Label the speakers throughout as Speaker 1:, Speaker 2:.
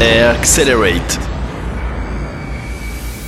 Speaker 1: Accelerate.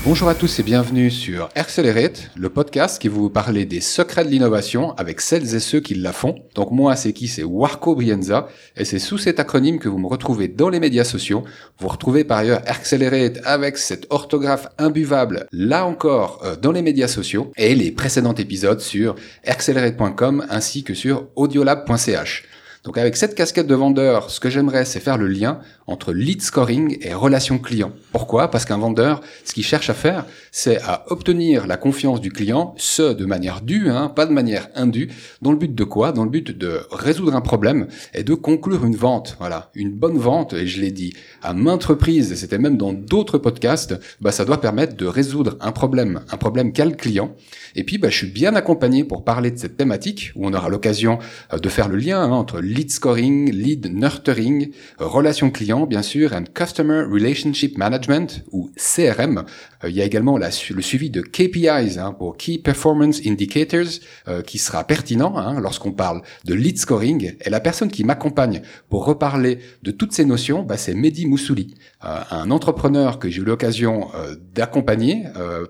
Speaker 2: Bonjour à tous et bienvenue sur Accelerate, le podcast qui vous parler des secrets de l'innovation avec celles et ceux qui la font. Donc moi, c'est qui? C'est Warco Brienza et c'est sous cet acronyme que vous me retrouvez dans les médias sociaux. Vous retrouvez par ailleurs Accelerate avec cette orthographe imbuvable, là encore, euh, dans les médias sociaux et les précédents épisodes sur accelerate.com ainsi que sur audiolab.ch. Donc avec cette casquette de vendeur, ce que j'aimerais, c'est faire le lien entre lead scoring et relation client. Pourquoi? Parce qu'un vendeur, ce qu'il cherche à faire, c'est à obtenir la confiance du client, ce de manière due, hein, pas de manière indue, dans le but de quoi? Dans le but de résoudre un problème et de conclure une vente. Voilà, une bonne vente, et je l'ai dit à maintes reprises, et c'était même dans d'autres podcasts, bah, ça doit permettre de résoudre un problème, un problème qu'a le client. Et puis, bah, je suis bien accompagné pour parler de cette thématique, où on aura l'occasion euh, de faire le lien hein, entre lead scoring, lead nurturing, relation client, bien sûr, and customer relationship management, ou CRM. Euh, il y a également la, le suivi de KPIs, hein, pour Key Performance Indicators, euh, qui sera pertinent hein, lorsqu'on parle de lead scoring. Et la personne qui m'accompagne pour reparler de toutes ces notions, bah, c'est Mehdi Moussouli, euh, un entrepreneur que j'ai eu l'occasion d'accompagner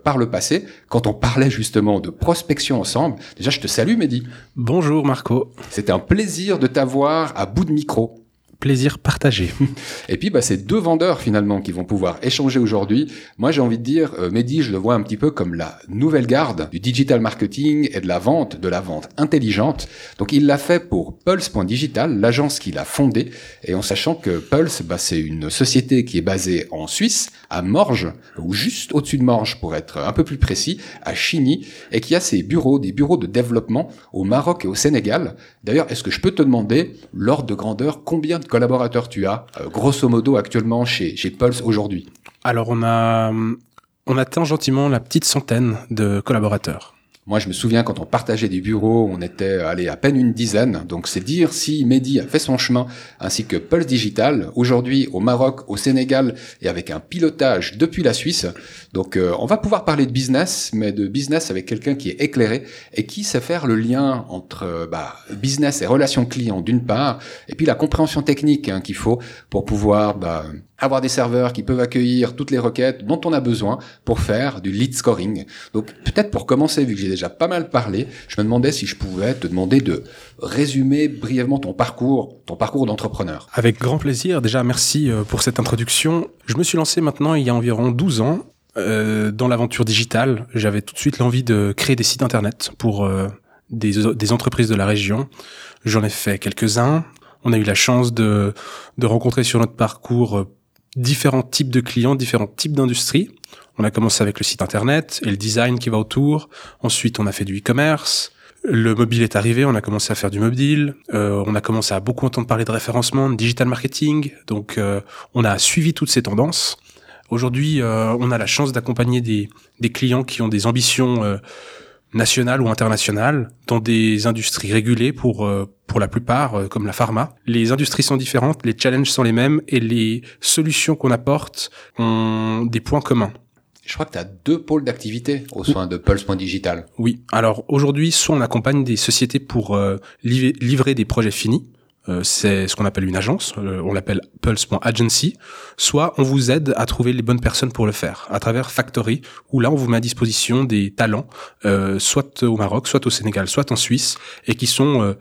Speaker 2: par le passé, quand on parlait justement de prospection ensemble. Déjà, je te salue, Mehdi.
Speaker 3: Bonjour, Marco.
Speaker 2: C'est un plaisir de t'avoir à bout de micro
Speaker 3: plaisir partagé.
Speaker 2: Et puis, bah, c'est deux vendeurs finalement qui vont pouvoir échanger aujourd'hui. Moi, j'ai envie de dire, euh, Mehdi, je le vois un petit peu comme la nouvelle garde du digital marketing et de la vente, de la vente intelligente. Donc, il l'a fait pour Pulse.digital, l'agence qu'il a fondée, et en sachant que Pulse, bah, c'est une société qui est basée en Suisse, à Morges, ou juste au-dessus de Morges pour être un peu plus précis, à Chigny, et qui a ses bureaux, des bureaux de développement au Maroc et au Sénégal. D'ailleurs, est-ce que je peux te demander, l'ordre de grandeur, combien de collaborateurs tu as, euh, grosso modo, actuellement chez, chez Pulse aujourd'hui?
Speaker 3: Alors, on a, on atteint gentiment la petite centaine de collaborateurs.
Speaker 2: Moi, je me souviens quand on partageait des bureaux, on était allé à peine une dizaine. Donc, c'est dire si Mehdi a fait son chemin, ainsi que Pulse Digital, aujourd'hui au Maroc, au Sénégal, et avec un pilotage depuis la Suisse. Donc, euh, on va pouvoir parler de business, mais de business avec quelqu'un qui est éclairé et qui sait faire le lien entre euh, bah, business et relations clients d'une part, et puis la compréhension technique hein, qu'il faut pour pouvoir bah, avoir des serveurs qui peuvent accueillir toutes les requêtes dont on a besoin pour faire du lead scoring. Donc peut-être pour commencer, vu que j'ai déjà pas mal parlé, je me demandais si je pouvais te demander de résumer brièvement ton parcours, ton parcours d'entrepreneur.
Speaker 3: Avec grand plaisir. Déjà, merci euh, pour cette introduction. Je me suis lancé maintenant il y a environ 12 ans euh, dans l'aventure digitale. J'avais tout de suite l'envie de créer des sites internet pour euh, des, des entreprises de la région. J'en ai fait quelques-uns. On a eu la chance de, de rencontrer sur notre parcours différents types de clients, différents types d'industries. On a commencé avec le site internet et le design qui va autour. Ensuite, on a fait du e-commerce. Le mobile est arrivé, on a commencé à faire du mobile. Euh, on a commencé à beaucoup entendre parler de référencement, de digital marketing. Donc, euh, on a suivi toutes ces tendances. Aujourd'hui, euh, on a la chance d'accompagner des, des, clients qui ont des ambitions nationales ou internationales dans des industries régulées pour euh, pour la plupart euh, comme la pharma. Les industries sont différentes, les challenges sont les mêmes et les solutions qu'on apporte ont des points communs.
Speaker 2: Je crois que tu as deux pôles d'activité au sein de Pulse.digital.
Speaker 3: Oui. Alors aujourd'hui, soit on accompagne des sociétés pour euh, livrer des projets finis, c'est ce qu'on appelle une agence, euh, on l'appelle pulse.agency, soit on vous aide à trouver les bonnes personnes pour le faire à travers Factory, où là on vous met à disposition des talents, euh, soit au Maroc, soit au Sénégal, soit en Suisse, et qui sont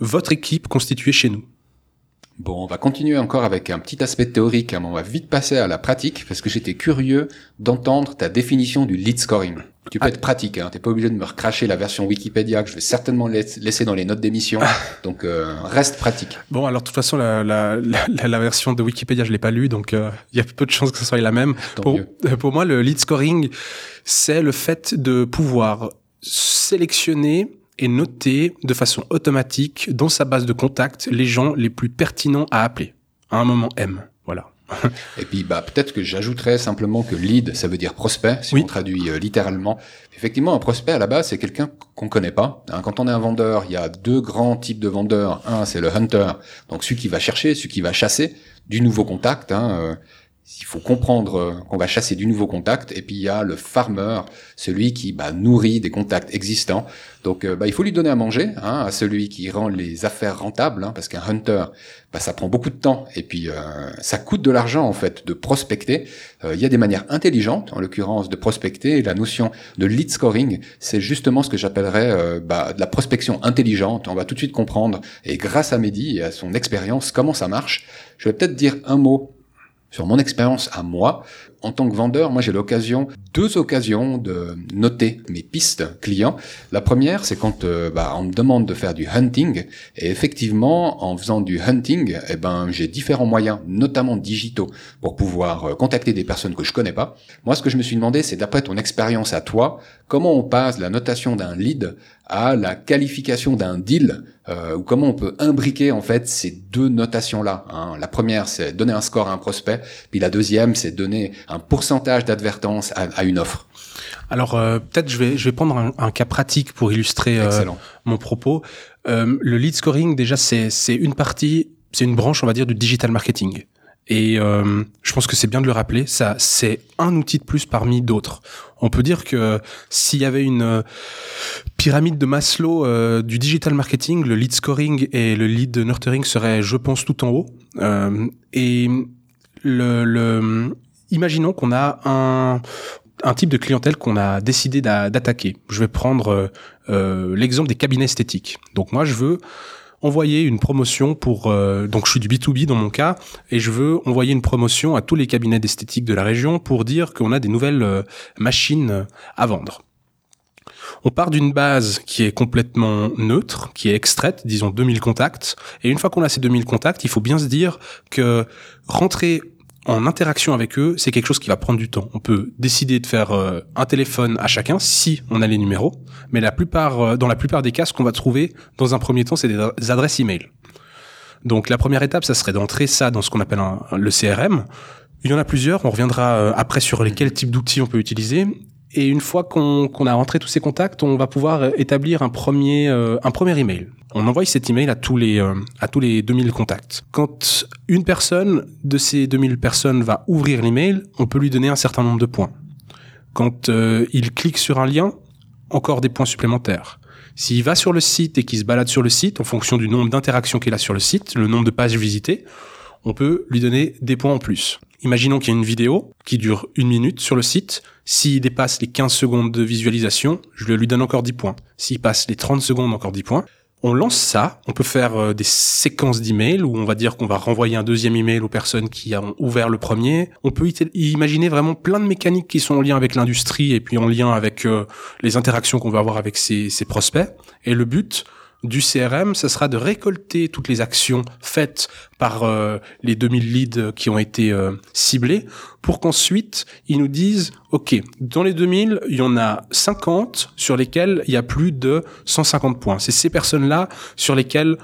Speaker 3: votre équipe constituée chez nous.
Speaker 2: Bon, on va continuer encore avec un petit aspect théorique, hein, on va vite passer à la pratique, parce que j'étais curieux d'entendre ta définition du lead scoring. Tu peux ah. être pratique, hein. t'es pas obligé de me recracher la version Wikipédia que je vais certainement laisser dans les notes d'émission. Ah. donc euh, reste pratique.
Speaker 3: Bon, alors de toute façon, la, la, la, la version de Wikipédia, je l'ai pas lue, donc euh, il y a peu de chances que ce soit la même. Pour, euh, pour moi, le lead scoring, c'est le fait de pouvoir sélectionner et noter de façon automatique dans sa base de contact les gens les plus pertinents à appeler à un moment M. Voilà.
Speaker 2: Et puis bah peut-être que j'ajouterais simplement que lead ça veut dire prospect si on traduit euh, littéralement. Effectivement un prospect à la base c'est quelqu'un qu'on connaît pas. Hein, quand on est un vendeur il y a deux grands types de vendeurs. Un c'est le hunter donc celui qui va chercher, celui qui va chasser du nouveau contact. Hein, euh, il faut comprendre euh, qu'on va chasser du nouveau contact. Et puis il y a le farmer, celui qui bah, nourrit des contacts existants. Donc euh, bah, il faut lui donner à manger, hein, à celui qui rend les affaires rentables, hein, parce qu'un hunter, bah, ça prend beaucoup de temps et puis euh, ça coûte de l'argent en fait de prospecter. Il y a des manières intelligentes, en l'occurrence de prospecter. la notion de lead scoring, c'est justement ce que j'appellerais bah, de la prospection intelligente. On va tout de suite comprendre, et grâce à Mehdi et à son expérience, comment ça marche. Je vais peut-être dire un mot sur mon expérience à moi, en tant que vendeur, moi j'ai l'occasion, deux occasions de noter mes pistes clients. La première, c'est quand euh, bah, on me demande de faire du hunting, et effectivement, en faisant du hunting, eh ben j'ai différents moyens, notamment digitaux, pour pouvoir euh, contacter des personnes que je connais pas. Moi, ce que je me suis demandé, c'est d'après ton expérience à toi, comment on passe la notation d'un lead à la qualification d'un deal, euh, ou comment on peut imbriquer en fait ces deux notations-là. Hein. La première, c'est donner un score à un prospect, puis la deuxième, c'est donner un pourcentage d'advertence à, une offre.
Speaker 3: Alors euh, peut-être je vais je vais prendre un, cas pratique pour illustrer euh, mon propos. le lead scoring déjà c'est c'est une partie, c'est une branche on va dire du digital marketing. Et euh, je pense que c'est bien de le rappeler, ça c'est un outil de plus parmi d'autres. On peut dire que s'il y avait une euh, pyramide de Maslow euh, du digital marketing, le lead scoring et le lead nurturing seraient, je pense, tout en haut. et le, le imaginons qu'on a un un type de clientèle qu'on a décidé d'attaquer. Je vais prendre l'exemple des cabinets esthétiques. Donc moi, je veux envoyer une promotion pour euh, donc je suis du B2B dans mon cas et je veux envoyer une promotion à tous les cabinets d'esthétique de la région pour dire qu'on a des nouvelles euh, machines à vendre. On part d'une base qui est complètement neutre, qui est extraite, disons 2000 contacts, et une fois qu'on a ces 2000 contacts, il faut bien se dire que rentrer en interaction avec eux, c'est quelque chose qui va prendre du temps. On peut décider de faire euh, un téléphone à chacun si on a les numéros, mais la plupart, euh, dans la plupart des cas, ce qu'on va trouver dans un premier temps, c'est des, adresses email. Donc la première étape, ça serait d'entrer ça dans ce qu'on appelle le CRM. Il y en a plusieurs. On reviendra euh, après sur lesquels types d'outils on peut utiliser. Et une fois qu'on a rentré tous ces contacts, on va pouvoir établir un premier, un premier email. On envoie cet email à tous les euh, à tous les 2000 contacts. Quand une personne de ces 2000 personnes va ouvrir l'email, on peut lui donner un certain nombre de points. Quand euh, il clique sur un lien, encore des points supplémentaires. S'il va sur le site et qu'il se balade sur le site, en fonction du nombre d'interactions qu'il a sur le site, le nombre de pages visitées, on peut lui donner des points en plus. Imaginons qu'il y a une vidéo qui dure une minute sur le site. S'il dépasse les 15 secondes de visualisation, je lui donne encore 10 points. S'il passe les 30 secondes, encore 10 points on lance ça, on peut faire euh, des séquences d'emails où on va dire qu'on va renvoyer un deuxième email aux personnes qui ont ouvert le premier. On peut imaginer vraiment plein de mécaniques qui sont en lien avec l'industrie et puis en lien avec euh, les interactions qu'on va avoir avec ces, ces prospects. Et le but, du CRM, ce sera de récolter toutes les actions faites par euh, les 2000 leads qui ont été euh, ciblés pour qu'ensuite ils nous disent OK, dans les 2000, il y en a 50 sur lesquels il y a plus de 150 points. C'est ces personnes-là sur lesquelles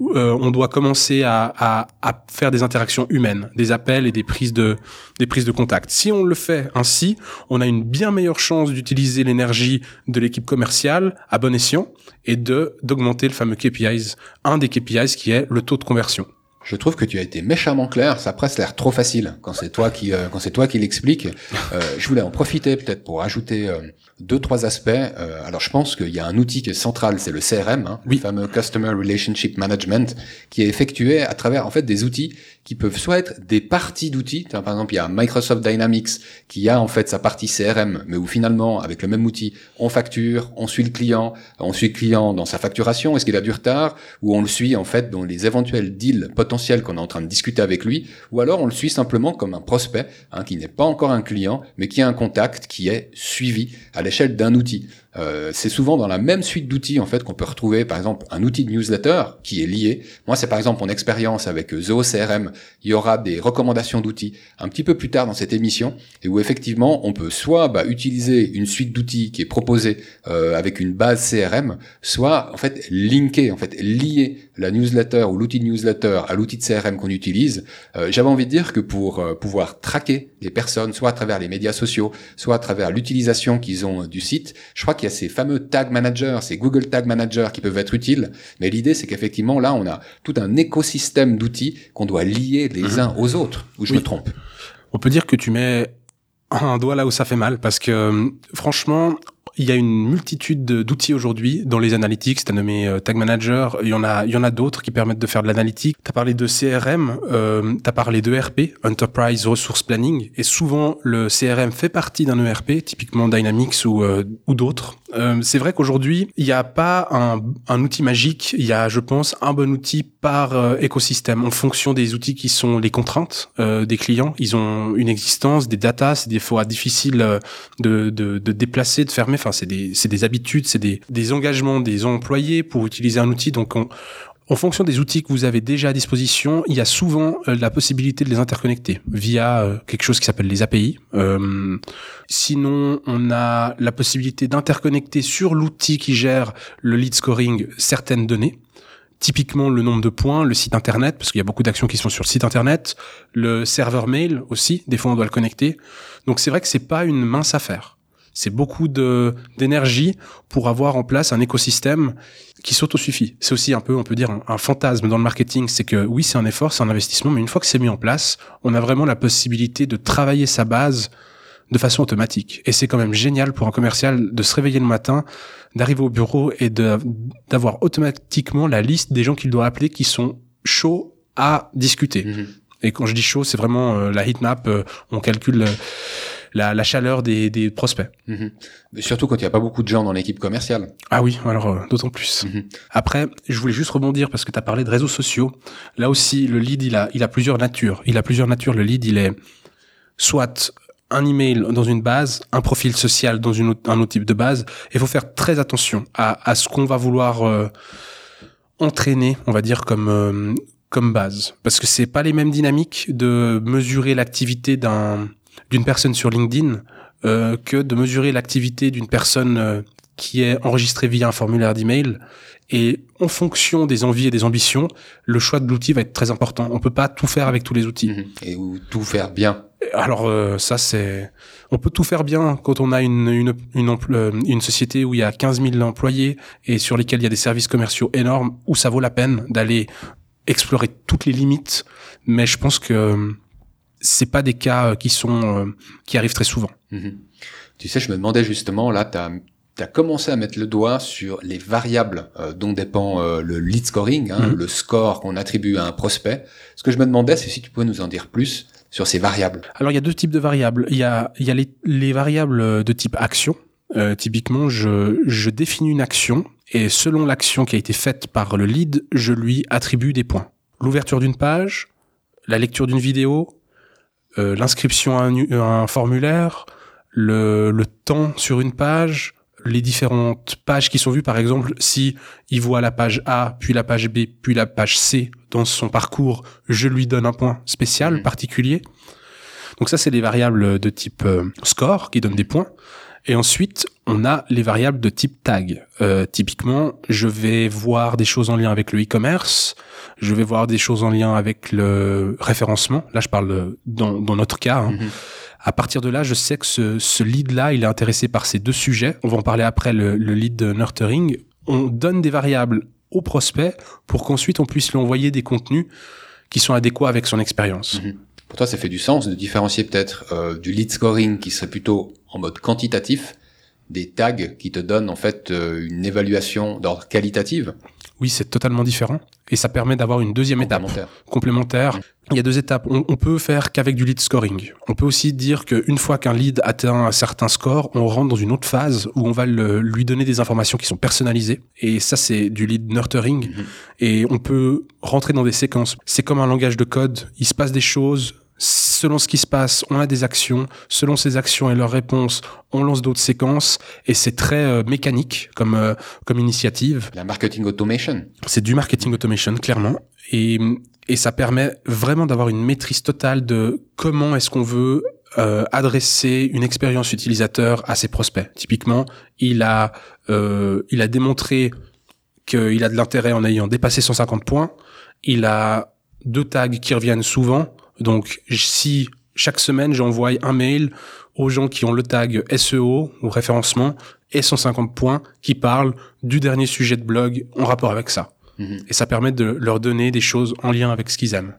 Speaker 3: euh, on doit commencer à, faire des interactions humaines, des appels et des prises de des prises de contact. Si on le fait ainsi, on a une bien meilleure chance d'utiliser l'énergie de l'équipe commerciale à bon escient et de d'augmenter le fameux KPIs, un des KPIs qui est le taux de conversion.
Speaker 2: Je trouve que tu as été méchamment clair. Ça presque l'air trop facile quand c'est toi qui euh, quand c'est toi qui l'explique. Euh, je voulais en profiter peut-être pour ajouter euh, deux trois aspects. Euh, alors je pense qu'il y a un outil qui est central, c'est le CRM, hein, le fameux Customer Relationship Management, qui est effectué à travers en fait des outils qui peuvent soit être des parties d'outils. Par exemple, il y a Microsoft Dynamics qui a en fait sa partie CRM, mais où finalement avec le même outil, on facture, on suit le client, on suit le client dans sa facturation, est-ce qu'il a du retard, ou on le suit en fait dans les éventuels deals potentiels qu'on est en train de discuter avec lui, ou alors on le suit simplement comme un prospect hein, qui n'est pas encore un client, mais qui a un contact qui est suivi à l'échelle d'un outil. Euh, c'est souvent dans la même suite d'outils en fait qu'on peut retrouver par exemple un outil de newsletter qui est lié. Moi c'est par exemple mon expérience avec Zoho CRM. Il y aura des recommandations d'outils un petit peu plus tard dans cette émission et où effectivement on peut soit bah, utiliser une suite d'outils qui est proposée euh, avec une base CRM, soit en fait linker en fait lier la newsletter ou l'outil de newsletter à l'outil de CRM qu'on utilise. Euh, j'avais envie de dire que pour pouvoir traquer les personnes soit à travers les médias sociaux, soit à travers l'utilisation qu'ils ont du site, je crois qu'il y a ces fameux tag managers, ces Google Tag Managers qui peuvent être utiles. Mais l'idée, c'est qu'effectivement, là, on a tout un écosystème d'outils qu'on doit lier les mhm. uns aux autres. Ou je me trompe
Speaker 3: On peut dire que tu mets un doigt là où ça fait mal parce que franchement, il y a une multitude d'outils aujourd'hui dans les analytics. Tu as nommé euh, Tag Manager. Il y en a, il y en a d'autres qui permettent de faire de l'analytique. Tu as parlé de CRM. Euh, tu as parlé de RP, Enterprise Resource Planning. Et souvent, le CRM fait partie d'un ERP, typiquement Dynamics ou, euh, ou d'autres. Euh, c'est vrai qu'aujourd'hui, il n'y a pas un, un, outil magique. Il y a, je pense, un bon outil par euh, écosystème en fonction des outils qui sont les contraintes des clients. Ils ont une existence, des datas. C'est des fois difficile de, de, de déplacer, de fermer. C'est des, des habitudes, c'est des, des engagements des employés pour utiliser un outil. Donc, en fonction des outils que vous avez déjà à disposition, il y a souvent euh, la possibilité de les interconnecter via euh, quelque chose qui s'appelle les API. Euh, sinon, on a la possibilité d'interconnecter sur l'outil qui gère le lead scoring certaines données. Typiquement le nombre de points, le site internet, parce qu'il y a beaucoup d'actions qui sont sur le site internet, le serveur mail aussi, des fois on doit le connecter. Donc c'est vrai que c'est pas une mince affaire. C'est beaucoup de d'énergie pour avoir en place un écosystème qui s'autosuffit. C'est aussi un peu, on peut dire, un, fantasme dans le marketing, c'est que oui, c'est un effort, c'est un investissement, mais une fois que c'est mis en place, on a vraiment la possibilité de travailler sa base de façon automatique. Et c'est quand même génial pour un commercial de se réveiller le matin, d'arriver au bureau et d'avoir automatiquement la liste des gens qu'il doit appeler qui sont chauds à discuter. Mm-hmm. Et quand je dis chaud, c'est vraiment euh, la heatmap, euh, on calcule la, la chaleur des, des prospects.
Speaker 2: Mhm. surtout quand il n'y a pas beaucoup de gens dans l'équipe commerciale.
Speaker 3: Ah oui, alors euh, d'autant plus. Mhm. Après, je voulais juste rebondir parce que tu as parlé de réseaux sociaux. Là aussi, le lead, il a, il a plusieurs natures. Il a plusieurs natures. Le lead, il est soit un email dans une base, un profil social dans une un autre type de base. Il faut faire très attention à, à ce qu'on va vouloir euh, entraîner, on va dire comme euh, comme base, parce que c'est pas les mêmes dynamiques de mesurer l'activité d'un d'une personne sur LinkedIn euh, que de mesurer l'activité d'une personne euh, qui est enregistrée via un formulaire d'email. Et en fonction des envies et des ambitions, le choix de l'outil va être très important. On peut pas tout faire avec tous les outils. Mhm.
Speaker 2: Et ou tout faire bien.
Speaker 3: Alors euh, ça c'est, on peut tout faire bien quand on a une une une, euh, une, société où il y a 15 000 employés et sur lesquels il y a des services commerciaux énormes où ça vaut la peine d'aller explorer toutes les limites. Mais je pense que c'est pas des cas euh, qui sont euh, qui arrivent très souvent. Mhm.
Speaker 2: Tu sais, je me demandais justement là, tu as, commencé à mettre le doigt sur les variables euh, dont dépend le lead scoring, hein, mhm. le score qu'on attribue à un prospect. Ce que je me demandais, c'est si tu pouvais nous en dire plus sur ces variables.
Speaker 3: Alors il y a deux types de variables. Il y a il y a les, les variables de type action. typiquement, je, je définis une action et selon l'action qui a été faite par le lead, je lui attribue des points. L'ouverture d'une page, la lecture d'une vidéo, euh, l'inscription à, un, formulaire, le, le, temps sur une page, les différentes pages qui sont vues. Par exemple, si il voit la page A, puis la page B, puis la page C dans son parcours, je lui donne un point spécial, mmh. particulier. Donc ça, c'est les variables de type euh, score qui donnent des points. Et ensuite, on a les variables de type tag. Euh, typiquement, je vais voir des choses en lien avec le e-commerce, je vais voir des choses en lien avec le référencement. Là, je parle dans, dans notre cas. Hein. Mhm. À partir de là, je sais que ce, ce lead-là, il est intéressé par ces deux sujets. On va en parler après, le, le lead de nurturing. On donne des variables au prospect pour qu'ensuite on puisse lui envoyer des contenus qui sont adéquats avec son expérience. Mhm.
Speaker 2: Pour toi, ça fait du sens de différencier peut-être euh, du lead scoring qui serait plutôt en mode quantitatif des tags qui te donnent en fait euh, une évaluation d'ordre qualitative
Speaker 3: Oui, c'est totalement différent et ça permet d'avoir une deuxième étape complémentaire. Il y a deux étapes. On, on peut faire qu'avec du lead scoring. On peut aussi dire qu'une fois qu'un lead atteint un certain score, on rentre dans une autre phase où on va le, lui donner des informations qui sont personnalisées. Et ça, c'est du lead nurturing. Mhm. Et on peut rentrer dans des séquences. C'est comme un langage de code. Il se passe des choses selon ce qui se passe, on a des actions. Selon ces actions et leurs réponses, on lance d'autres séquences. Et c'est très euh, mécanique comme euh, comme initiative.
Speaker 2: La marketing automation.
Speaker 3: C'est du marketing automation, clairement. Et, et ça permet vraiment d'avoir une maîtrise totale de comment est-ce qu'on veut euh, adresser une expérience utilisateur à ses prospects. Typiquement, il a il a démontré qu'il a de l'intérêt en ayant dépassé 150 points. Il a deux tags qui reviennent souvent donc, si chaque semaine, j'envoie un mail aux gens qui ont le tag SEO ou référencement et 150 points qui parlent du dernier sujet de blog en rapport avec ça. Mhm. Et ça permet de leur donner des choses en lien avec ce qu'ils aiment.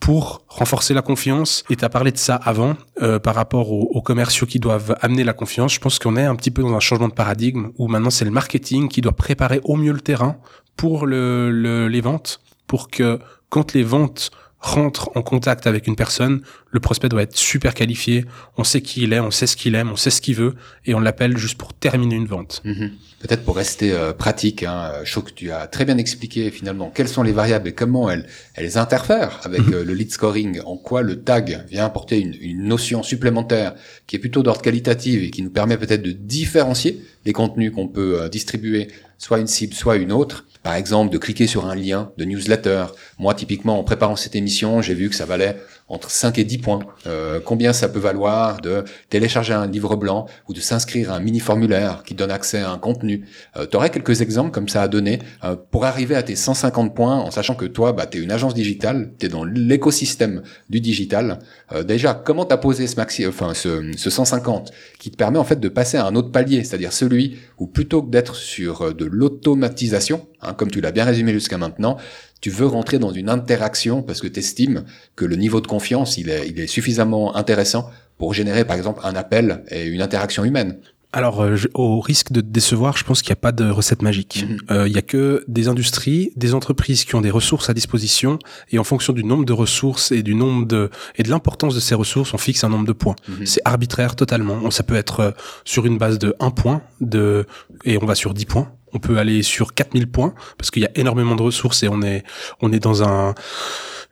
Speaker 3: pour renforcer la confiance. Et tu as parlé de ça avant, euh, par rapport aux, commerciaux qui doivent amener la confiance. Je pense qu'on est un petit peu dans un changement de paradigme où maintenant c'est le marketing qui doit préparer au mieux le terrain pour le, les ventes, pour que quand les ventes rentre en contact avec une personne, le prospect doit être super qualifié, on sait qui il est, on sait ce qu'il aime, on sait ce qu'il veut, et on l'appelle juste pour terminer une vente.
Speaker 2: Mhm. Peut-être pour rester euh, pratique, hein, je trouve que tu as très bien expliqué finalement quelles sont les variables et comment elles, elles interfèrent avec mhm. euh, le lead scoring, en quoi le tag vient apporter une, une notion supplémentaire qui est plutôt d'ordre qualitatif et qui nous permet peut-être de différencier les contenus qu'on peut euh, distribuer, soit une cible, soit une autre. Par exemple, de cliquer sur un lien de newsletter. Moi, typiquement, en préparant cette émission, j'ai vu que ça valait entre 5 et 10 points. Euh, combien ça peut valoir de télécharger un livre blanc ou de s'inscrire à un mini-formulaire qui donne accès à un contenu? Euh, quelques exemples comme ça à donner euh, pour arriver à tes 150 points en sachant que toi, bah, tu es une agence digitale, tu es dans l'écosystème du digital. Euh, déjà, comment tu as posé ce, maxi, enfin, ce, ce 150 qui te permet en fait de passer à un autre palier, c'est-à-dire celui où plutôt que d'être sur de l'automatisation, hein, comme tu l'as bien résumé jusqu'à maintenant, tu veux rentrer dans une interaction parce que tu estimes que le niveau de confiance, il est, il est suffisamment intéressant pour générer, par exemple, un appel et une interaction humaine.
Speaker 3: Alors, euh, au risque de décevoir, je pense qu'il n'y a pas de recette magique. Mhm. Euh, il y a que des industries, des entreprises qui ont des ressources à disposition, et en fonction du nombre de ressources et du nombre de et de l'importance de ces ressources, on fixe un nombre de points. Mhm. C'est arbitraire totalement. Ça peut être euh, sur une base de 1 point, de et on va sur 10 points. On peut aller sur 4000 points parce qu'il y a énormément de ressources et on est on est dans un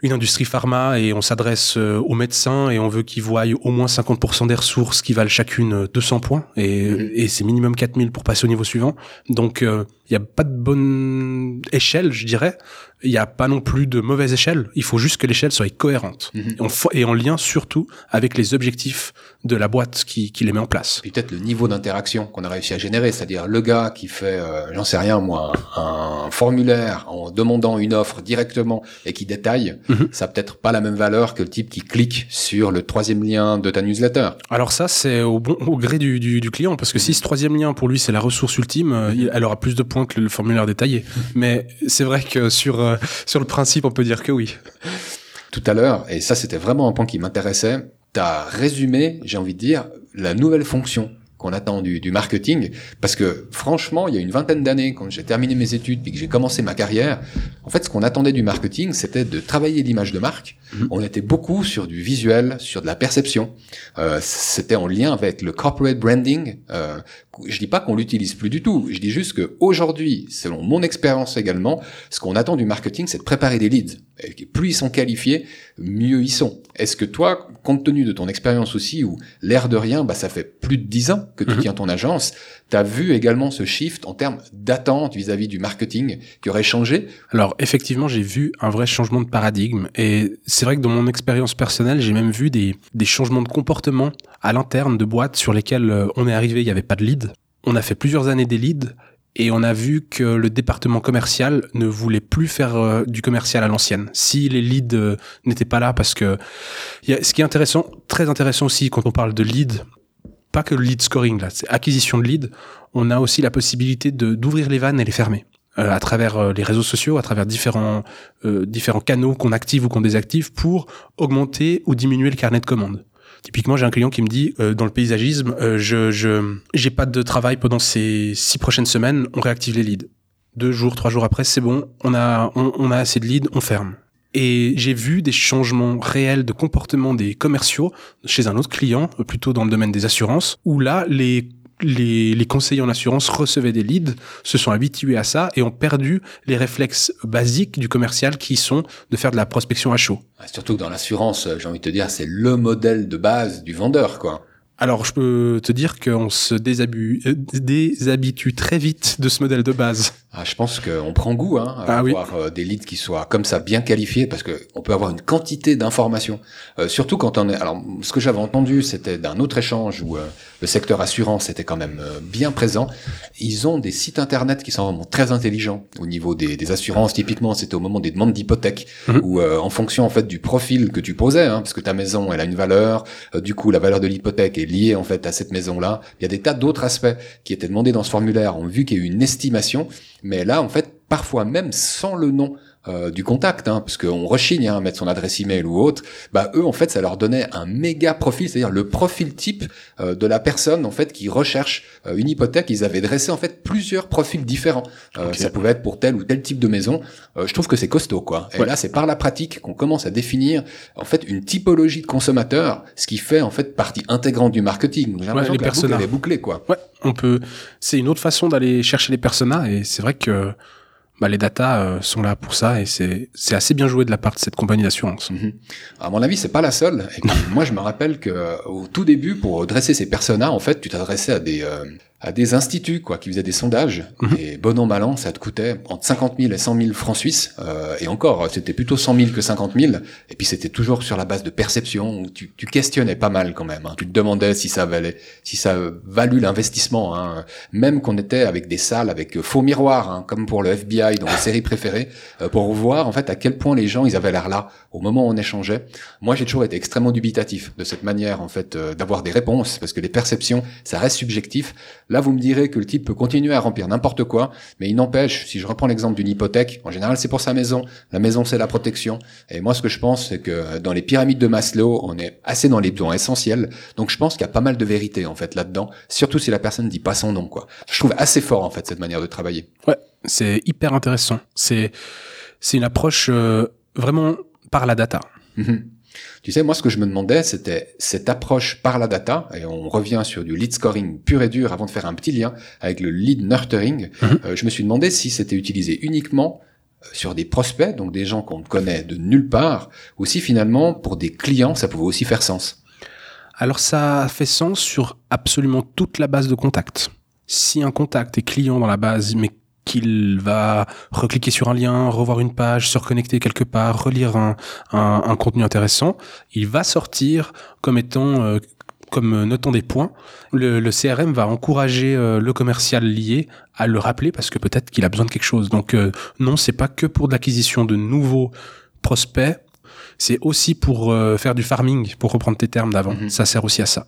Speaker 3: une industrie pharma et on s'adresse euh, aux médecins et on veut qu'ils voient au moins 50% des ressources qui valent chacune 200 points et, mhm. et c'est minimum 4000 pour passer au niveau suivant. Donc euh, il n'y a pas de bonne échelle, je dirais. Il n'y a pas non plus de mauvaise échelle. Il faut juste que l'échelle soit cohérente mhm. et, en lien surtout avec les objectifs de la boîte qui, qui les met en place.
Speaker 2: Peut-être le niveau d'interaction qu'on a réussi à générer, c'est-à-dire le gars qui fait, euh, j'en sais rien moi, un, formulaire en demandant une offre directement et qui détaille, mhm. ça n'a peut-être pas la même valeur que le type qui clique sur le troisième lien de ta newsletter.
Speaker 3: Alors ça, c'est au, bon, au gré du, du, du client, parce que si ce troisième lien pour lui c'est la ressource ultime, mhm. elle aura plus de points que le formulaire détaillé. Mais c'est vrai que sur, euh, sur le principe, on peut dire que oui.
Speaker 2: Tout à l'heure, et ça c'était vraiment un point qui m'intéressait, tu as résumé, j'ai envie de dire, la nouvelle fonction qu'on attend du, du, marketing. Parce que franchement, il y a une vingtaine d'années, quand j'ai terminé mes études et que j'ai commencé ma carrière, en fait, ce qu'on attendait du marketing, c'était de travailler l'image de marque. Mhm. On était beaucoup sur du visuel, sur de la perception. Euh, c'était en lien avec le corporate branding. Euh, je dis pas qu'on l'utilise plus du tout. Je dis juste que aujourd'hui, selon mon expérience également, ce qu'on attend du marketing, c'est de préparer des leads. Et plus ils sont qualifiés, mieux ils sont. Est-ce que toi, compte tenu de ton expérience aussi, où l'air de rien, bah, ça fait plus de dix ans que tu mhm. tiens ton agence, tu as vu également ce shift en termes d'attente vis-à-vis du marketing qui aurait changé?
Speaker 3: Alors effectivement, j'ai vu un vrai changement de paradigme. Et c'est vrai que dans mon expérience personnelle, j'ai même vu des, des changements de comportement à l'interne de boîtes sur lesquelles euh, on est arrivé, il n'y avait pas de lead. On a fait plusieurs années des leads et on a vu que le département commercial ne voulait plus faire euh, du commercial à l'ancienne. Si les leads euh, n'étaient pas là, parce que y a, ce qui est intéressant, très intéressant aussi quand on parle de lead, pas que le lead scoring là, c'est acquisition de lead, on a aussi la possibilité de d'ouvrir les vannes et les fermer euh, à travers les réseaux sociaux, à travers différents différents canaux qu'on active ou qu'on désactive pour augmenter ou diminuer le carnet de commandes. Typiquement, j'ai un client qui me dit euh, dans le paysagisme, euh, je je j'ai pas de travail pendant ces six prochaines semaines, on réactive les leads. Deux jours, trois jours après, c'est bon, on a on a assez de leads, on ferme. Et j'ai vu des changements réels de comportement des commerciaux chez un autre client, plutôt dans le domaine des assurances, où là, les les, les, conseillers en assurance recevaient des leads, se sont habitués à ça et ont perdu les réflexes basiques du commercial qui sont de faire de la prospection à chaud.
Speaker 2: Surtout que dans l'assurance, j'ai envie de te dire, c'est le modèle de base du vendeur, quoi.
Speaker 3: Alors, je peux te dire qu'on se euh, déshabitue très vite de ce modèle de base.
Speaker 2: Ah, je pense qu'on prend goût hein, à ah avoir euh, des leads qui soient comme ça bien qualifiés parce que on peut avoir une quantité d'informations. Euh, surtout quand on est. Alors, ce que j'avais entendu, c'était d'un autre échange où euh, le secteur assurance était quand même bien présent. Ils ont des sites internet qui sont vraiment très intelligents au niveau des, des assurances. Typiquement, c'était au moment des demandes d'hypothèque mhm. où, en fonction en fait du profil que tu posais, hein, parce que ta maison, elle a une valeur. du coup, la valeur de l'hypothèque est liée en fait à cette maison-là. Il y a des tas d'autres aspects qui étaient demandés dans ce formulaire. On vu qu'il y a eu une estimation mais là, en fait, parfois même sans le nom euh, du contact, hein, parce qu'on rechigne hein, à mettre son adresse email ou autre, bah eux en fait ça leur donnait un méga profil, c'est-à-dire le profil type euh, de la personne en fait qui recherche euh, une hypothèque. Ils avaient dressé en fait plusieurs profils différents. Ça pouvait être pour tel ou tel type de maison. je trouve que c'est costaud quoi. Et là c'est par la pratique qu'on commence à définir en fait une typologie de consommateur, ce qui fait en fait partie intégrante du marketing.
Speaker 3: L'impression que la boucle
Speaker 2: bouclée quoi.
Speaker 3: Ouais, on peut. C'est une autre façon d'aller chercher les personas et c'est vrai que bah, les datas euh, sont là pour ça et c'est assez bien joué de la part de cette compagnie d'assurance.
Speaker 2: Mhm. À mon avis, c'est pas la seule. Et moi, je me rappelle que au tout début, pour dresser ces personas, en fait, tu t'adressais à des euh, à des instituts quoi qui faisaient des sondages mhm. et bon an mal an ça te coûtait entre 50 000 et 100 000 francs suisses euh, et encore c'était plutôt 100 000 que 50 000 et puis c'était toujours sur la base de perception où tu, tu questionnais pas mal quand même hein. tu te demandais si ça valait si ça valut l'investissement hein. même qu'on était avec des salles avec faux miroirs hein, comme pour le FBI dans les séries préférées euh, pour voir en fait à quel point les gens ils avaient l'air là au moment où on échangeait moi j'ai toujours été extrêmement dubitatif de cette manière en fait euh, d'avoir des réponses parce que les perceptions ça reste subjectif Là, vous me direz que le type peut continuer à remplir n'importe quoi, mais il n'empêche, si je reprends l'exemple d'une hypothèque, en général, c'est pour sa maison. La maison, c'est la protection. Et moi, ce que je pense, c'est que dans les pyramides de Maslow, on est assez dans les besoins essentiels. Donc, je pense qu'il y a pas mal de vérité, en fait, là-dedans. Surtout si la personne dit pas son nom, quoi. Je trouve assez fort, en fait, cette manière de travailler.
Speaker 3: Ouais, c'est hyper intéressant. C'est, c'est une approche euh, vraiment par la data.
Speaker 2: Mhm. Tu sais, moi, ce que je me demandais, c'était cette approche par la data, et on revient sur du lead scoring pur et dur avant de faire un petit lien avec le lead nurturing. Mhm. Euh, je me suis demandé si c'était utilisé uniquement euh, sur des prospects, donc des gens qu'on connaît de nulle part, ou si finalement, pour des clients, ça pouvait aussi faire sens.
Speaker 3: Alors ça fait sens sur absolument toute la base de contact. Si un contact est client dans la base, mais qu'il va recliquer sur un lien, revoir une page, se reconnecter quelque part, relire un, un, contenu intéressant, il va sortir comme étant euh, comme notant des points. Le, le CRM va encourager euh, le commercial lié à le rappeler parce que peut-être qu'il a besoin de quelque chose. Donc euh, non, c'est pas que pour l'acquisition de nouveaux prospects, c'est aussi pour faire du farming, pour reprendre tes termes d'avant. Mm-hmm. Ça sert aussi à ça.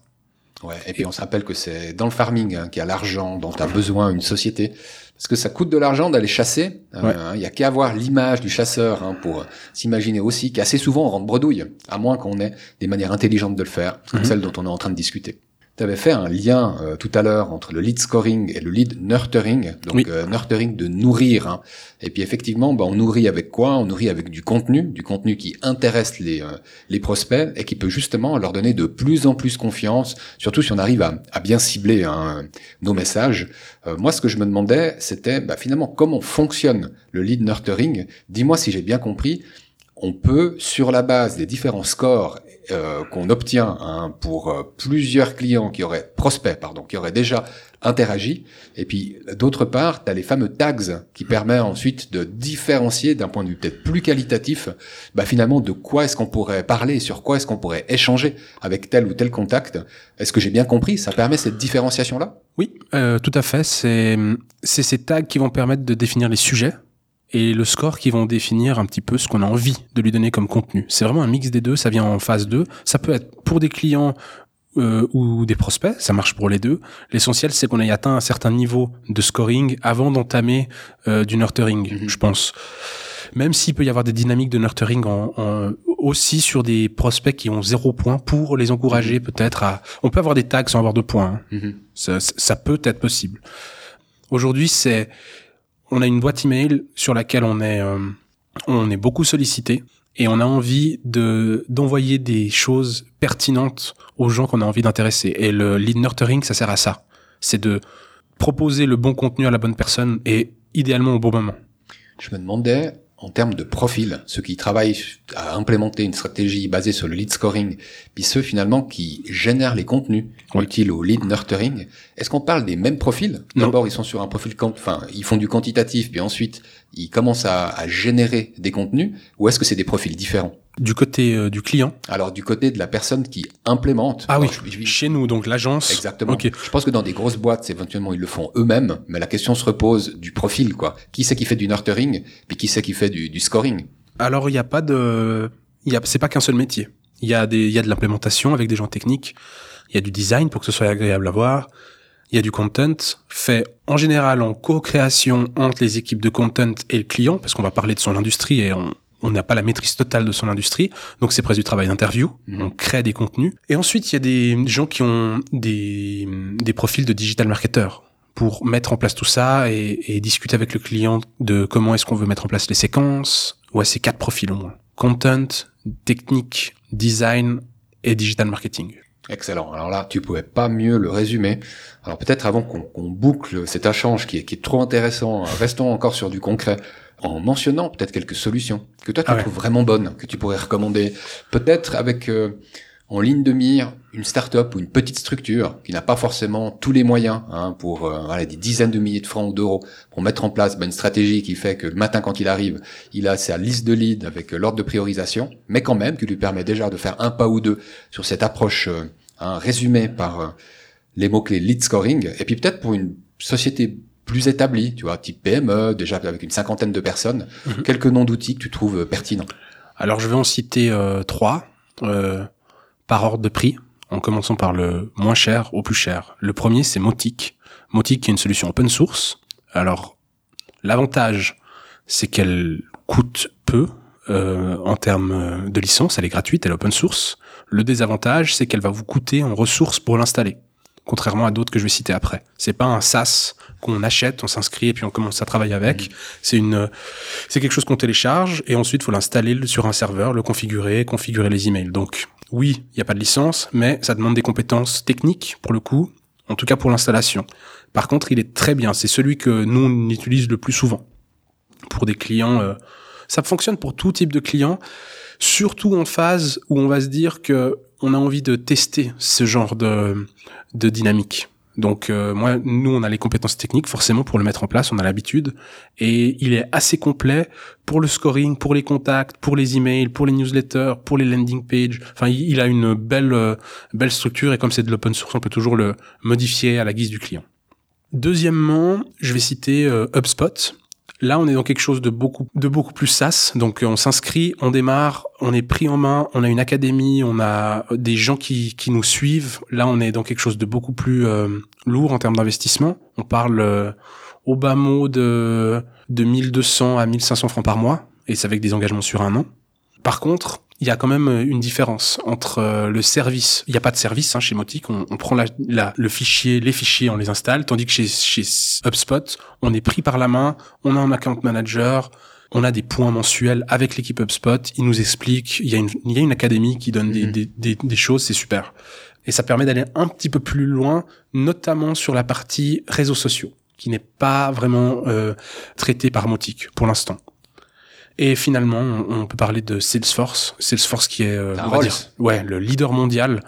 Speaker 2: Ouais, et puis on se rappelle que c'est dans le farming hein, qu'il y a l'argent dont a besoin une société. Parce que ça coûte de l'argent d'aller chasser. Euh, il y a qu'à avoir l'image du chasseur hein, pour s'imaginer aussi qu'assez souvent on rentre bredouille, à moins qu'on ait des manières intelligentes de le faire, comme mhm. celle dont on est en train de discuter tu avais fait un lien euh, tout à l'heure entre le lead scoring et le lead nurturing. Donc euh, nurturing de nourrir. Hein. Et puis effectivement, bah, on nourrit avec quoi? On nourrit avec du contenu, du contenu qui intéresse les, euh, les prospects et qui peut justement leur donner de plus en plus confiance, surtout si on arrive à, à bien cibler hein, nos messages. moi, ce que je me demandais, c'était bah, finalement comment fonctionne le lead nurturing? Dis-moi si j'ai bien compris on peut, sur la base des différents scores euh, qu'on obtient hein, pour euh, plusieurs clients qui auraient prospects, pardon, qui auraient déjà interagi, et puis d'autre part, tu as les fameux tags qui permettent ensuite de différencier d'un point de vue peut-être plus qualitatif, bah, finalement de quoi est-ce qu'on pourrait parler, sur quoi est-ce qu'on pourrait échanger avec tel ou tel contact. Est-ce que j'ai bien compris? Ça permet cette différenciation-là?
Speaker 3: Oui, euh, tout à fait. C'est ces tags qui vont permettre de définir les sujets et le score qui vont définir un petit peu ce qu'on a envie de lui donner comme contenu. C'est vraiment un mix des deux, ça vient en phase 2. Ça peut être pour des clients euh, ou des prospects, ça marche pour les deux. L'essentiel, c'est qu'on ait atteint un certain niveau de scoring avant d'entamer euh, du nurturing, mhm. je pense. Même s'il peut y avoir des dynamiques de nurturing en, aussi sur des prospects qui ont zéro point pour les encourager mhm. peut-être à... On peut avoir des tags sans avoir de points. Hein. Mhm. ça, ça peut être possible. Aujourd'hui, c'est on a une boîte email sur laquelle on est, euh, on est beaucoup sollicité et on a envie de d'envoyer des choses pertinentes aux gens qu'on a envie d'intéresser. Et le lead nurturing, ça sert à ça. C'est de proposer le bon contenu à la bonne personne et idéalement au bon moment.
Speaker 2: Je me demandais, en termes de profil, ceux qui travaillent à implémenter une stratégie basée sur le lead scoring, puis ceux finalement qui génèrent les contenus utiles au lead nurturing, est-ce qu'on parle des mêmes profils? D'abord, ils sont sur un profil, enfin, ils font du quantitatif, puis ensuite, ils commencent à, à générer des contenus, ou est-ce que c'est des profils différents?
Speaker 3: Du côté euh, du client
Speaker 2: Alors du côté de la personne qui implémente.
Speaker 3: Ah oui, chez nous, donc l'agence.
Speaker 2: Exactement. Je pense que dans des grosses boîtes, éventuellement ils le font eux-mêmes, mais la question se repose du profil, quoi. Qui c'est qui fait du nurturing, puis qui c'est qui fait du, du scoring?
Speaker 3: Alors il n'y a pas de, il y a, c'est pas qu'un seul métier. Il y a des, il y a de l'implémentation avec des gens techniques. Il y a du design pour que ce soit agréable à voir. il y a du content fait en général en co-création entre les équipes de content et le client, parce qu'on va parler de son industrie et on, on n'a pas la maîtrise totale de son industrie, donc c'est presque du travail d'interview,
Speaker 2: Mhm.
Speaker 3: on crée des contenus. Et ensuite, il y a des gens qui ont des, des profils de digital marketer pour mettre en place tout ça et, et discuter avec le client de comment est-ce qu'on veut mettre en place les séquences. Ouais, c'est quatre profils au moins. Content, technique, design et digital marketing.
Speaker 2: Excellent. Alors là, tu pouvais pas mieux le résumer. Alors peut-être avant qu'on boucle cet échange qui est, qui est trop intéressant, restons encore sur du concret en mentionnant peut-être quelques solutions que toi tu
Speaker 3: Ah ouais.
Speaker 2: trouves vraiment bonnes, que tu pourrais recommander. Peut-être avec euh, en ligne de mire une start-up ou une petite structure qui n'a pas forcément tous les moyens hein, pour euh, voilà, des dizaines de milliers de francs ou d'euros pour mettre en place ben, une stratégie qui fait que le matin quand il arrive, il a sa liste de leads avec euh, l'ordre de priorisation, mais quand même qui lui permet déjà de faire un pas ou deux sur cette approche euh, hein, résumée par euh, les mots-clés lead scoring, et puis peut-être pour une société plus établie, tu vois, type PME, déjà avec une cinquantaine de personnes,
Speaker 3: Mhm.
Speaker 2: quelques noms d'outils que tu trouves pertinents.
Speaker 3: Alors je vais en citer euh, trois euh, par ordre de prix, en commençant par le moins cher au plus cher. Le premier c'est Motic. Motic qui est une solution open source. Alors l'avantage c'est qu'elle coûte peu euh, en termes de licence, elle est gratuite, elle est open source. Le désavantage c'est qu'elle va vous coûter en ressources pour l'installer, contrairement à d'autres que je vais citer après. C'est pas un SaaS qu'on achète, on s'inscrit et puis on commence à travailler avec. C'est une c'est quelque chose qu'on télécharge et ensuite faut l'installer sur un serveur, le configurer, configurer les emails. Donc oui, il n'y a pas de licence, mais ça demande des compétences techniques pour le coup, en tout cas pour l'installation. Par contre, il est très bien. C'est celui que nous on utilise le plus souvent pour des clients. euh, ça fonctionne pour tout type de clients, surtout en phase où on va se dire que on a envie de tester ce genre de dynamique. Donc euh, moi, nous, on a les compétences techniques forcément pour le mettre en place, on a l'habitude, et il est assez complet pour le scoring, pour les contacts, pour les emails, pour les newsletters, pour les landing pages. Enfin, il a une belle euh, belle structure et comme c'est de l'open source, on peut toujours le modifier à la guise du client. Deuxièmement, je vais citer euh, HubSpot. Là, on est dans quelque chose de beaucoup de beaucoup plus SaaS. Donc, euh, on s'inscrit, on démarre, on est pris en main, on a une académie, on a des gens qui qui nous suivent. Là, on est dans quelque chose de beaucoup plus euh, lourd en termes d'investissement. On parle euh, au bas mot de de 1200 à 1500 francs par mois, et c'est avec des engagements sur un an. Par contre, il y a quand même euh, une différence entre euh, le service. Il n'y a pas de service hein, chez Motic. On, on prend la, la- le fichier, les fichiers, on les installe. Tandis que chez, chez HubSpot, on est pris par la main. On a un account manager. On a des points mensuels avec l'équipe HubSpot. Ils nous expliquent. Il y a une, il y a une académie qui donne des,
Speaker 2: Mhm.
Speaker 3: des, des, des choses. C'est super. Et ça permet d'aller un petit peu plus loin, notamment sur la partie réseaux sociaux, qui n'est pas vraiment euh, traitée par Motic pour l'instant. Et finalement, on, on peut parler de Salesforce. Salesforce qui est, euh,
Speaker 2: La
Speaker 3: on va
Speaker 2: Rolls.
Speaker 3: dire, ouais, le leader mondial.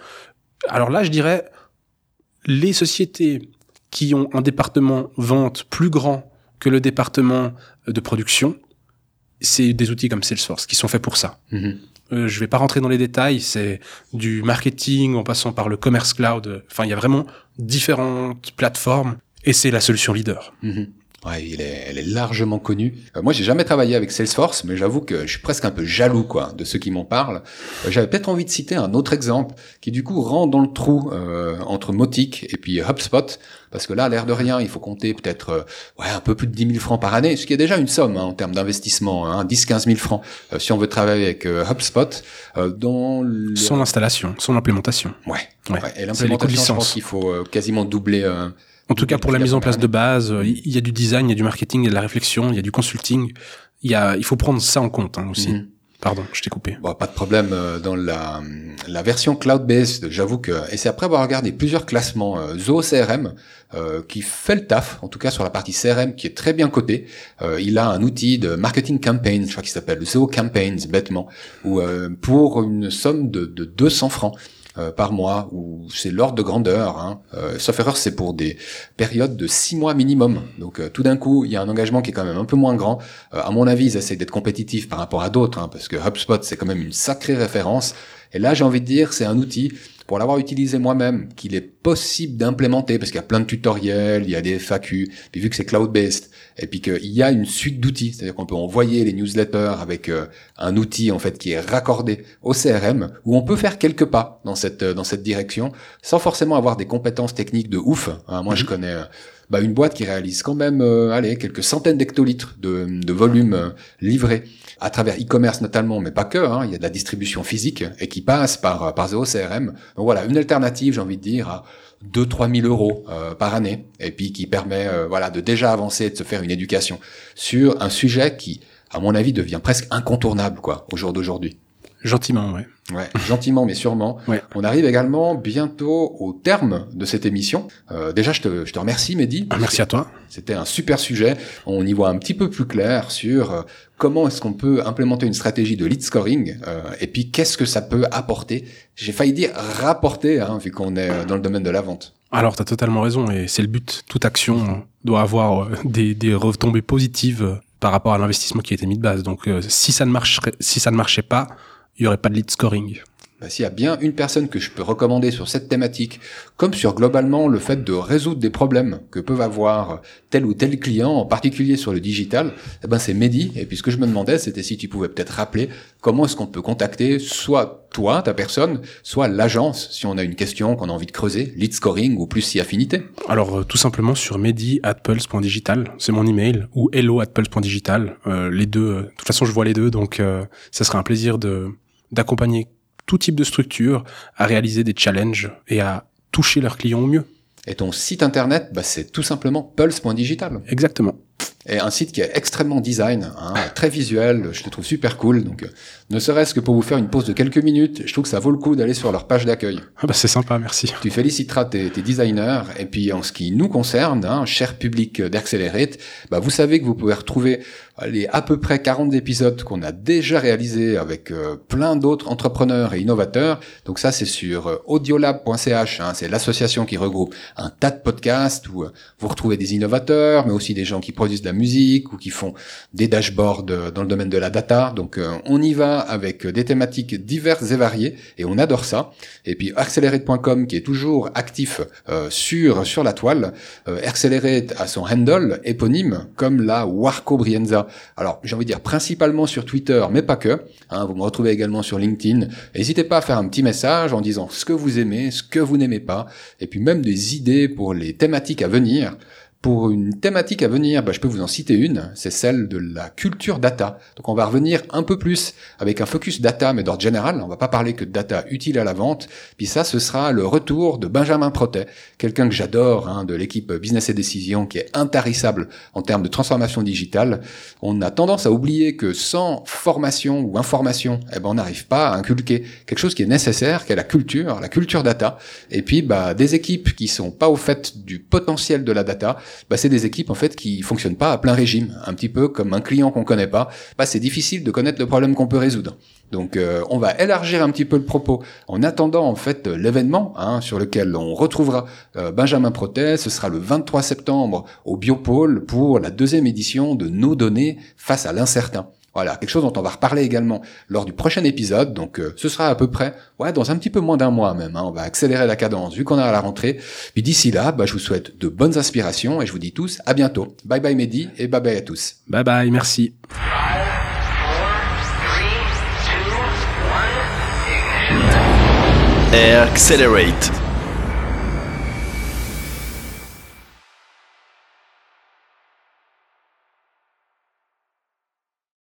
Speaker 3: Alors là, je dirais, les sociétés qui ont un département vente plus grand que le département de production, c'est des outils comme Salesforce qui sont faits pour ça.
Speaker 2: Mhm.
Speaker 3: Euh, je vais pas rentrer dans les détails, c'est du marketing en passant par le commerce cloud. Enfin, il y a vraiment différentes plateformes et c'est la solution leader.
Speaker 2: Mhm. Ouais, il est, elle est largement connue. Euh, moi, j'ai jamais travaillé avec Salesforce, mais j'avoue que je suis presque un peu jaloux, quoi, de ceux qui m'en parlent. Euh, J'avais peut-être envie de citer un autre exemple qui, du coup, rend dans le trou euh, entre Motic et puis HubSpot, parce que là, à l'air de rien, il faut compter peut-être euh, ouais un peu plus de 10 000 francs par année, ce qui est déjà une somme hein, en termes d'investissement, hein, 10-15 000 francs, si on veut travailler avec HubSpot. Euh, dans le...
Speaker 3: Son installation, son implémentation.
Speaker 2: Ouais.
Speaker 3: Ouais.
Speaker 2: ouais. Et l'implémentation, je pense qu'il faut quasiment doubler.
Speaker 3: En tout cas, pour la mise en place de base, euh, il y a du design, il y a du marketing, il y a de la réflexion, il y a du consulting. Il y a, il faut prendre ça en compte hein, aussi.
Speaker 2: mhm.
Speaker 3: Pardon, je t'ai coupé.
Speaker 2: Bon, pas de problème euh, dans la, la version cloud-based. J'avoue que, et c'est après avoir regardé plusieurs classements euh, Zoho CRM euh, qui fait le taf, en tout cas sur la partie CRM qui est très bien coté. Euh, il a un outil de marketing campaign, je crois qu'il s'appelle Zoho Campaigns, bêtement, où euh, pour une somme de, de 200 francs. Euh, par mois, ou c'est l'ordre de grandeur. Hein. Euh, sauf erreur, c'est pour des périodes de six mois minimum. Donc euh, tout d'un coup, il y a un engagement qui est quand même un peu moins grand. Euh, à mon avis, ils essaient d'être compétitifs par rapport à d'autres, hein, parce que HubSpot, c'est quand même une sacrée référence. Et là, j'ai envie de dire, c'est un outil pour l'avoir utilisé moi-même, qu'il est possible d'implémenter, parce qu'il y a plein de tutoriels, il y a des FAQ, puis vu que c'est cloud-based, et puis qu'il y a une suite d'outils, c'est-à-dire qu'on peut envoyer les newsletters avec euh, un outil en fait qui est raccordé au CRM, où on peut faire quelques pas dans cette euh, dans cette direction, sans forcément avoir des compétences techniques de ouf. Hein, moi, je mhm. connais euh, bah, une boîte qui réalise quand même, allez, quelques centaines d'hectolitres de, de volume livré à travers e-commerce notamment, mais pas que. Hein, il y a de la distribution physique et qui passe par par Zero CRM. Donc voilà, une alternative, j'ai envie de dire, à 2-3 000 euros euh, par année, et puis qui permet euh, voilà de déjà avancer, de se faire une éducation sur un sujet qui, à mon avis, devient presque incontournable quoi au jour d'aujourd'hui.
Speaker 3: Gentiment, ouais.
Speaker 2: Ouais, gentiment mais sûrement. On arrive également bientôt au terme de cette émission. Euh, déjà, je te, je te remercie, Mehdi.
Speaker 3: Ah, merci à toi.
Speaker 2: C'était un super sujet. On y voit un petit peu plus clair sur euh, comment est-ce qu'on peut implémenter une stratégie de lead scoring euh, et puis qu'est-ce que ça peut apporter? J'ai failli dire rapporter, hein, vu qu'on est euh, dans le domaine de la vente.
Speaker 3: Alors, tu as totalement raison et c'est le but. Toute action doit avoir des, des retombées positives par rapport à l'investissement qui a été mis de base. Donc, si ça ne marcherait, si ça ne marchait pas, il n'y aurait pas de lead scoring.
Speaker 2: Bah, S'il y a bien une personne que je peux recommander sur cette thématique, comme sur globalement le fait de résoudre des problèmes que peuvent avoir tel ou tel client, en particulier sur le digital, eh ben c'est Mehdi. Et puis ce que je me demandais, c'était si tu pouvais peut-être rappeler comment est-ce qu'on peut contacter soit toi, ta personne, soit l'agence, si on a une question qu'on a envie de creuser, lead scoring ou plus si affinité.
Speaker 3: Alors euh, tout simplement sur mehdi at pulse.digital, c'est mon email, ou hello at pulse.digital, euh, les deux. Euh, de toute façon, je vois les deux, donc ça serait un plaisir de d'accompagner tout type de structure à réaliser des challenges et à toucher leurs clients au mieux.
Speaker 2: Et ton site internet, bah, c'est tout simplement pulse.digital.
Speaker 3: Exactement.
Speaker 2: Et un site qui est extrêmement design, hein, très visuel, je le trouve super cool. Donc, ne serait-ce que pour vous faire une pause de quelques minutes, je trouve que ça vaut le coup d'aller sur leur page d'accueil.
Speaker 3: Ah bah c'est sympa, merci.
Speaker 2: Tu féliciteras tes, tes, designers. Et puis en ce qui nous concerne, hein, cher public d'Accelerate, bah, vous savez que vous pouvez retrouver les à peu près 40 épisodes qu'on a déjà réalisés avec euh, plein d'autres entrepreneurs et innovateurs. Donc ça, c'est sur euh, audiolab.ch. Hein, c'est l'association qui regroupe un tas de podcasts où vous retrouvez des innovateurs, mais aussi des gens qui produisent de la musique ou qui font des dashboards dans le domaine de la data. Donc on y va avec des thématiques diverses et variées et on adore ça. Et puis Accelerate.com qui est toujours actif euh, sur sur la toile. Euh, Accelerate a son handle éponyme comme la Warco Brienza. Alors j'ai envie de dire principalement sur Twitter, mais pas que. Hein, vous me retrouvez également sur LinkedIn. N'hésitez pas à faire un petit message en disant ce que vous aimez, ce que vous n'aimez pas, et puis même des idées pour les thématiques à venir. Pour une thématique à venir, bah, je peux vous en citer une, c'est celle de la culture data. Donc on va revenir un peu plus avec un focus data, mais d'ordre général, on va pas parler que de data utile à la vente. Puis ça, ce sera le retour de Benjamin Protet, quelqu'un que j'adore, hein, de l'équipe Business et Décision, qui est intarissable en termes de transformation digitale. On a tendance à oublier que sans formation ou information, eh ben, on n'arrive pas à inculquer quelque chose qui est nécessaire, qui est la culture, la culture data. Et puis bah, des équipes qui sont pas au fait du potentiel de la data, bah, c'est des équipes en fait qui fonctionnent pas à plein régime, un petit peu comme un client qu'on connaît pas. Bah, c'est difficile de connaître le problème qu'on peut résoudre. Donc euh, on va élargir un petit peu le propos en attendant en fait l'événement hein, sur lequel on retrouvera euh, Benjamin Protet. Ce sera le 23 septembre au Biopôle pour la deuxième édition de Nos données face à l'incertain. Voilà, quelque chose dont on va reparler également lors du prochain épisode. Donc euh, ce sera à peu près, ouais, dans un petit peu moins d'un mois même. Hein. on va accélérer la cadence vu qu'on est à la rentrée. Puis d'ici là, bah, je vous souhaite de bonnes inspirations et je vous dis tous à bientôt. Bye bye Mehdi et bye bye à tous.
Speaker 3: Bye bye, merci.
Speaker 1: Accelerate